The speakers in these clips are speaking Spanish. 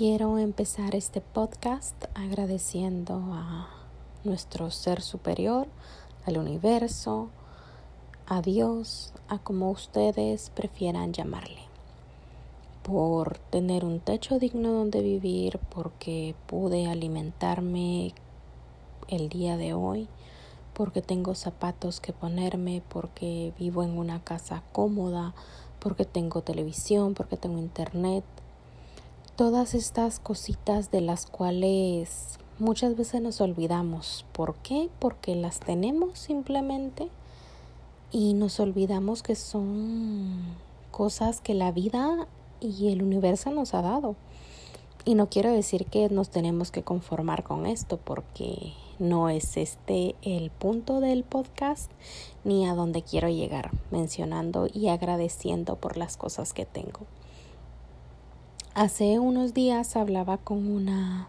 Quiero empezar este podcast agradeciendo a nuestro ser superior, al universo, a Dios, a como ustedes prefieran llamarle, por tener un techo digno donde vivir, porque pude alimentarme el día de hoy, porque tengo zapatos que ponerme, porque vivo en una casa cómoda, porque tengo televisión, porque tengo internet. Todas estas cositas de las cuales muchas veces nos olvidamos. ¿Por qué? Porque las tenemos simplemente y nos olvidamos que son cosas que la vida y el universo nos ha dado. Y no quiero decir que nos tenemos que conformar con esto porque no es este el punto del podcast ni a donde quiero llegar, mencionando y agradeciendo por las cosas que tengo. Hace unos días hablaba con una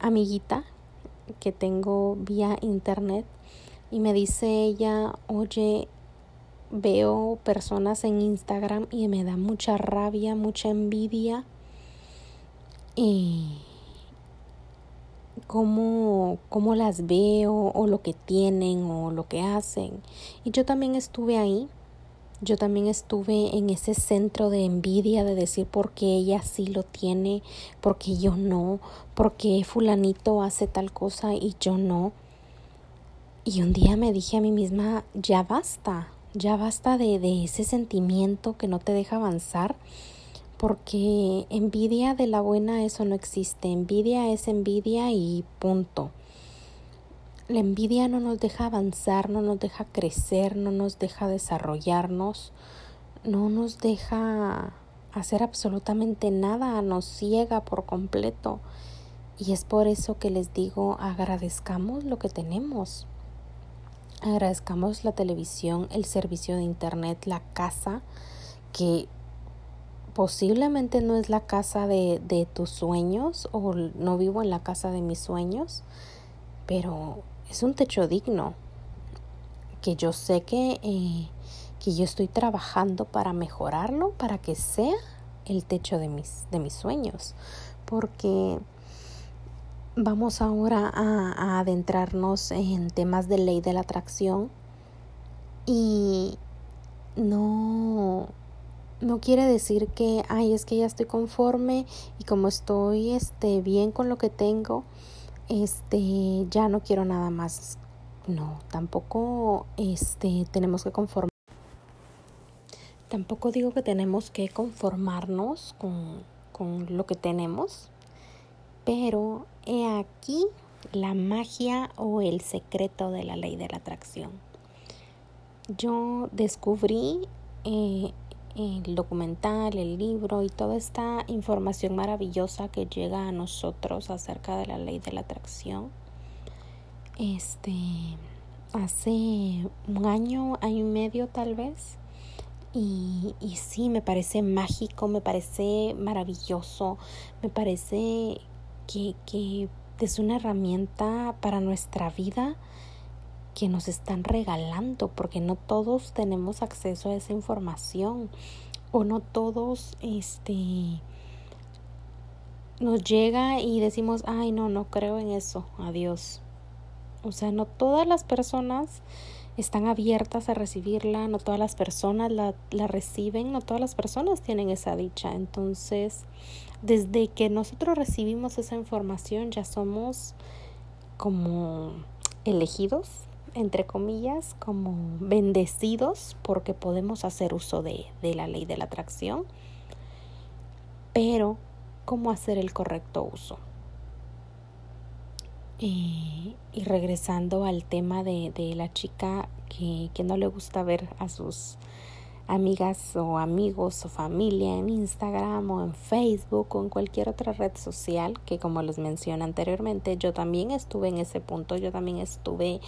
amiguita que tengo vía internet y me dice ella, oye, veo personas en Instagram y me da mucha rabia, mucha envidia y cómo, cómo las veo o lo que tienen o lo que hacen. Y yo también estuve ahí yo también estuve en ese centro de envidia de decir por qué ella sí lo tiene, por qué yo no, por qué fulanito hace tal cosa y yo no. Y un día me dije a mí misma, ya basta, ya basta de, de ese sentimiento que no te deja avanzar, porque envidia de la buena eso no existe, envidia es envidia y punto. La envidia no nos deja avanzar, no nos deja crecer, no nos deja desarrollarnos, no nos deja hacer absolutamente nada, nos ciega por completo. Y es por eso que les digo, agradezcamos lo que tenemos. Agradezcamos la televisión, el servicio de internet, la casa, que posiblemente no es la casa de, de tus sueños o no vivo en la casa de mis sueños, pero es un techo digno, que yo sé que, eh, que yo estoy trabajando para mejorarlo, para que sea el techo de mis, de mis sueños, porque vamos ahora a, adentrarnos en temas de ley de la atracción y no no quiere decir que ay es que ya estoy conforme y como estoy este bien con lo que tengo este, ya no quiero nada más. No, tampoco este, tenemos que conformar. Tampoco digo que tenemos que conformarnos con, con lo que tenemos, pero he aquí la magia o el secreto de la ley de la atracción. Yo descubrí eh, el documental, el libro y toda esta información maravillosa que llega a nosotros acerca de la ley de la atracción. Este, hace un año, año y medio tal vez. Y, y sí, me parece mágico, me parece maravilloso, me parece que, que es una herramienta para nuestra vida que nos están regalando, porque no todos tenemos acceso a esa información o no todos este nos llega y decimos, "Ay, no, no creo en eso. Adiós." O sea, no todas las personas están abiertas a recibirla, no todas las personas la, la reciben, no todas las personas tienen esa dicha. Entonces, desde que nosotros recibimos esa información ya somos como elegidos entre comillas, como bendecidos porque podemos hacer uso de, de la ley de la atracción, pero ¿cómo hacer el correcto uso? y regresando al tema de, de la chica que, que no le gusta ver a sus amigas o amigos o familia en Instagram o en Facebook o en cualquier otra red social que como les mencioné anteriormente yo también estuve en ese punto yo también estuve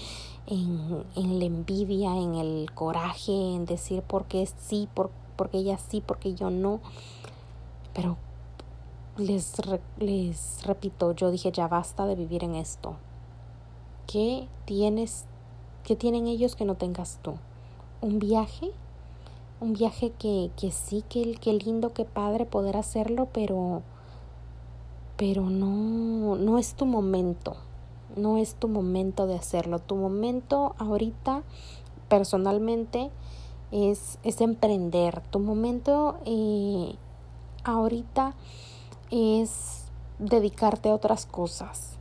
en, en la envidia en el coraje en decir por qué sí por, porque ella sí porque yo no pero les, les repito yo dije ya basta de vivir en esto ¿qué tienes qué tienen ellos que no tengas tú? un viaje un viaje que, que sí, que, que lindo, que padre poder hacerlo, pero pero no, no es tu momento, no es tu momento de hacerlo. Tu momento ahorita, personalmente, es, es emprender. Tu momento eh, ahorita es dedicarte a otras cosas.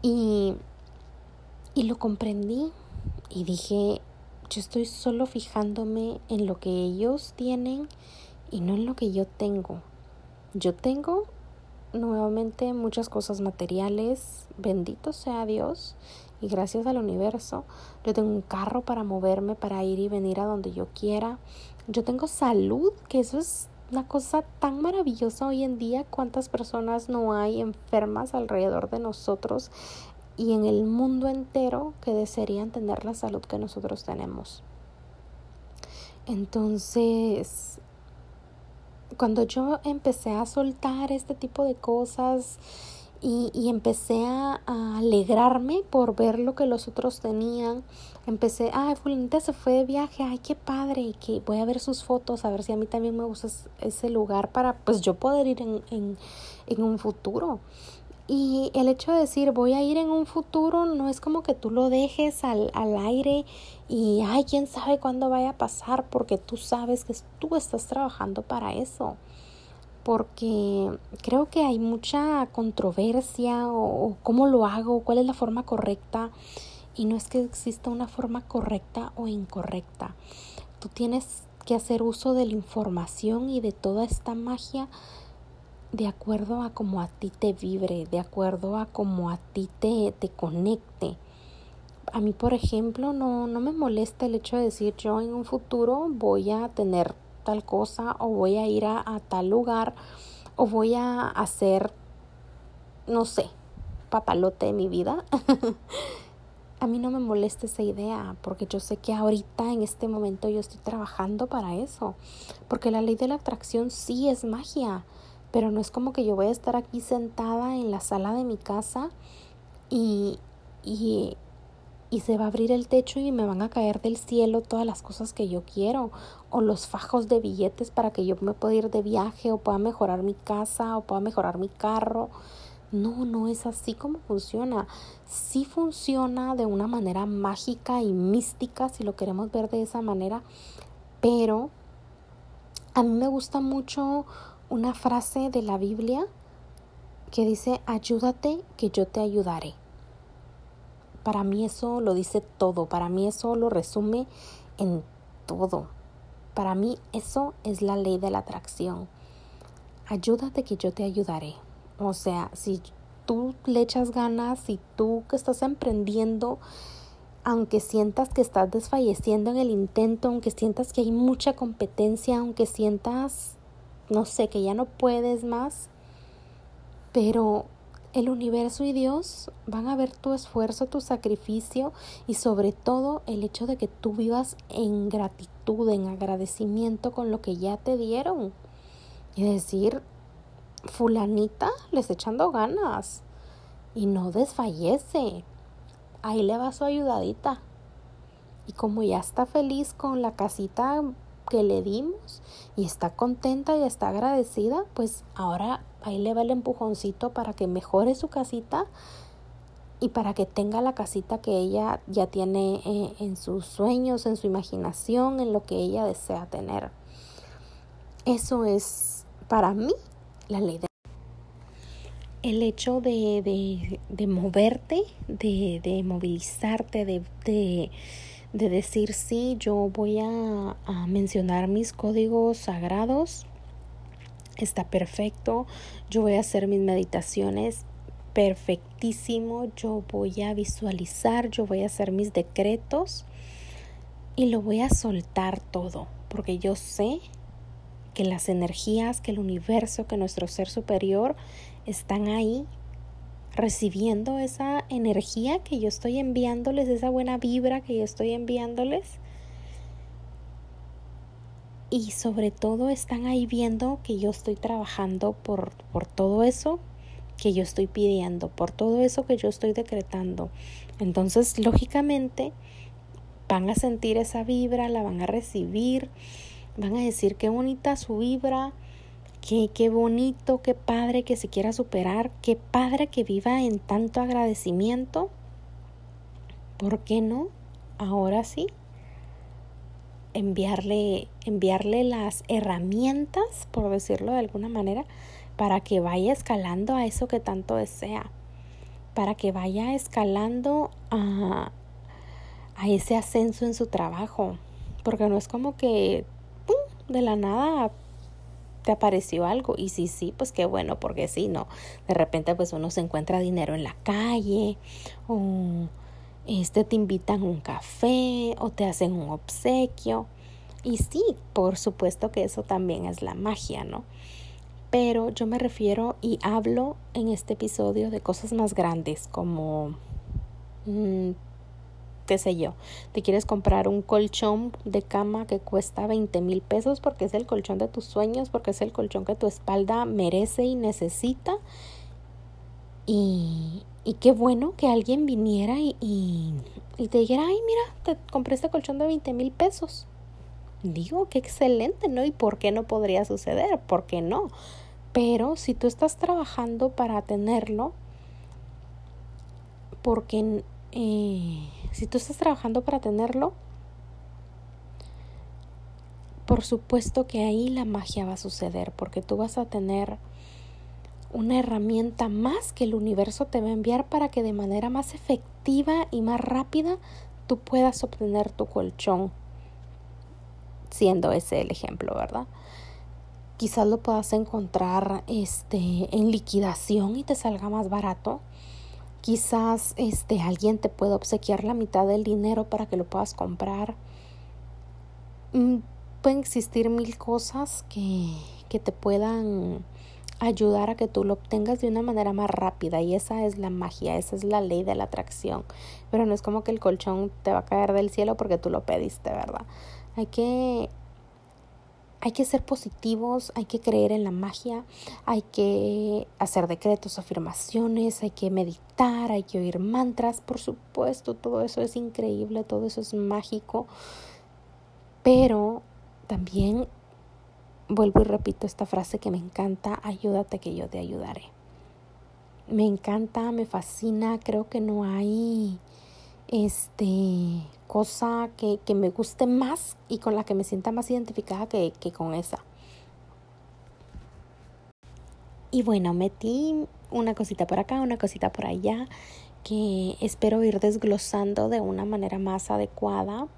Y, y lo comprendí y dije, yo estoy solo fijándome en lo que ellos tienen y no en lo que yo tengo. Yo tengo nuevamente muchas cosas materiales, bendito sea Dios y gracias al universo. Yo tengo un carro para moverme, para ir y venir a donde yo quiera. Yo tengo salud, que eso es una cosa tan maravillosa hoy en día. ¿Cuántas personas no hay enfermas alrededor de nosotros y en el mundo entero que desearían tener la salud que nosotros tenemos? Entonces, cuando yo empecé a soltar este tipo de cosas y, y empecé a, alegrarme por ver lo que los otros tenían, empecé, ay, fulanita se fue de viaje, ay, qué padre, que voy a ver sus fotos, a ver si a mí también me gusta ese lugar para, pues yo poder ir en, en, en un futuro. Y el hecho de decir voy a ir en un futuro no es como que tú lo dejes al, al, aire y ay, quién sabe cuándo vaya a pasar porque tú sabes que tú estás trabajando para eso. Porque creo que hay mucha controversia o, o cómo lo hago, cuál es la forma correcta. Y no es que exista una forma correcta o incorrecta. Tú tienes que hacer uso de la información y de toda esta magia de acuerdo a como a ti te vibre, de acuerdo a como a ti te, te conecte. A mí, por ejemplo, no, no me molesta el hecho de decir yo en un futuro voy a tener tal cosa o voy a ir a, a tal lugar o voy a hacer, no sé, papalote de mi vida. a mí no me molesta esa idea porque yo sé que ahorita en este momento yo estoy trabajando para eso. Porque la ley de la atracción sí es magia pero no es como que yo voy a estar aquí sentada en la sala de mi casa y, y, y se va a abrir el techo y me van a caer del cielo todas las cosas que yo quiero o los fajos de billetes para que yo me pueda ir de viaje o pueda mejorar mi casa o pueda mejorar mi carro. No, no es así como funciona. Sí funciona de una manera mágica y mística, si lo queremos ver de esa manera, pero a mí me gusta mucho una frase de la Biblia que dice, ayúdate que yo te ayudaré. Para mí eso lo dice todo, para mí eso lo resume en todo. Para mí eso es la ley de la atracción. Ayúdate que yo te ayudaré. O sea, si tú le echas ganas, si tú que estás emprendiendo, aunque sientas que estás desfalleciendo en el intento, aunque sientas que hay mucha competencia, aunque sientas no sé, que ya no puedes más, pero el universo y Dios van a ver tu esfuerzo, tu sacrificio y sobre todo el hecho de que tú vivas en gratitud, en agradecimiento con lo que ya te dieron. Y decir, fulanita, les echando ganas y no desfallece. Ahí le va su ayudadita. Y como ya está feliz con la casita que le dimos y está contenta y está agradecida, pues ahora ahí le va el empujoncito para que mejore su casita y para que tenga la casita que ella ya tiene eh, en sus sueños, en su imaginación, en lo que ella desea tener. Eso es para mí la ley de... El hecho de, de, de moverte, de, de movilizarte, de, de de decir sí, yo voy a, mencionar mis códigos sagrados, está perfecto, yo voy a hacer mis meditaciones perfectísimo, yo voy a visualizar, yo voy a hacer mis decretos y lo voy a soltar todo, porque yo sé que las energías, que el universo, que nuestro ser superior están ahí recibiendo esa energía que yo estoy enviándoles, esa buena vibra que yo estoy enviándoles. Y sobre todo están ahí viendo que yo estoy trabajando por, por todo eso que yo estoy pidiendo, por todo eso que yo estoy decretando. Entonces, lógicamente, van a sentir esa vibra, la van a recibir, van a decir qué bonita su vibra, Qué, qué bonito, qué padre que se quiera superar, qué padre que viva en tanto agradecimiento. ¿Por qué no? Ahora sí. Enviarle, enviarle las herramientas, por decirlo de alguna manera, para que vaya escalando a eso que tanto desea, para que vaya escalando a, a ese ascenso en su trabajo, porque no es como que de la nada te apareció algo. Y si sí, pues qué bueno, porque si no, de repente pues uno se encuentra dinero en la calle o este te invitan un café o te hacen un obsequio. Y sí, por supuesto que eso también es la magia, ¿no? Pero yo me refiero y hablo en este episodio de cosas más grandes como mm, qué sé yo, te quieres comprar un colchón de cama que cuesta 20 mil pesos porque es el colchón de tus sueños, porque es el colchón que tu espalda merece y necesita. Y, y qué bueno que alguien viniera y, y, te dijera, ay, mira, te compré este colchón de 20 mil pesos. Digo, qué excelente, ¿no? ¿Y por qué no podría suceder? ¿Por qué no? Pero si tú estás trabajando para tenerlo, porque eh, si tú estás trabajando para tenerlo, por supuesto que ahí la magia va a suceder, porque tú vas a tener una herramienta más que el universo te va a enviar para que de manera más efectiva y más rápida tú puedas obtener tu colchón, siendo ese el ejemplo, ¿verdad? Quizás lo puedas encontrar este, en liquidación y te salga más barato Quizás este alguien te pueda obsequiar la mitad del dinero para que lo puedas comprar. Mm, pueden existir mil cosas que, que te puedan ayudar a que tú lo obtengas de una manera más rápida y esa es la magia, esa es la ley de la atracción. Pero no es como que el colchón te va a caer del cielo porque tú lo pediste, ¿verdad? Hay que hay que ser positivos, hay que creer en la magia, hay que hacer decretos, afirmaciones, hay que meditar, hay que oír mantras, por supuesto, todo eso es increíble, todo eso es mágico, pero también vuelvo y repito esta frase que me encanta, ayúdate que yo te ayudaré. Me encanta, me fascina, creo que no hay este cosa que, que, me guste más y con la que me sienta más identificada que, que con esa. Y bueno, metí una cosita por acá, una cosita por allá, que espero ir desglosando de una manera más adecuada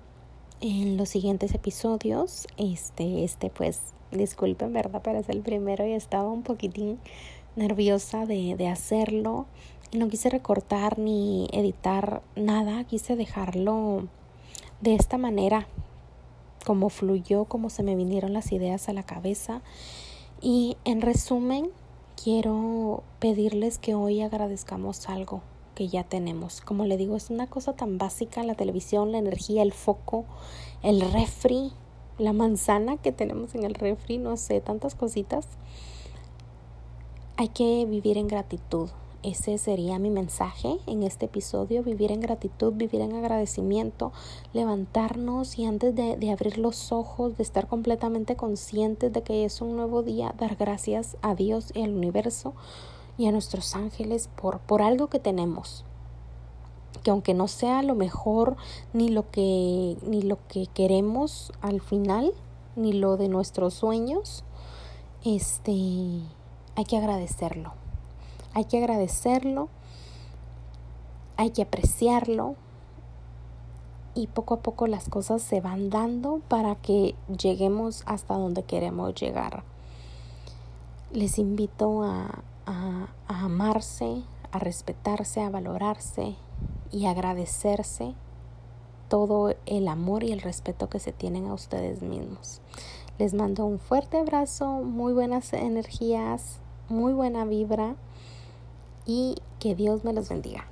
en los siguientes episodios. Este, este, pues, disculpen, ¿verdad? Pero es el primero y estaba un poquitín nerviosa de, de hacerlo. No quise recortar ni editar nada, quise dejarlo de esta manera, como fluyó, como se me vinieron las ideas a la cabeza. Y en resumen, quiero pedirles que hoy agradezcamos algo que ya tenemos. Como le digo, es una cosa tan básica, la televisión, la energía, el foco, el refri, la manzana que tenemos en el refri, no sé, tantas cositas. Hay que vivir en gratitud. Ese sería mi mensaje en este episodio, vivir en gratitud, vivir en agradecimiento, levantarnos y antes de, de, abrir los ojos, de estar completamente conscientes de que es un nuevo día, dar gracias a Dios y al universo y a nuestros ángeles por, por algo que tenemos. Que aunque no sea lo mejor ni lo que, ni lo que queremos al final, ni lo de nuestros sueños, este, hay que agradecerlo hay que agradecerlo, hay que apreciarlo y poco a poco las cosas se van dando para que lleguemos hasta donde queremos llegar. Les invito a, a, amarse, a respetarse, a valorarse y agradecerse todo el amor y el respeto que se tienen a ustedes mismos. Les mando un fuerte abrazo, muy buenas energías, muy buena vibra y que Dios me los bendiga.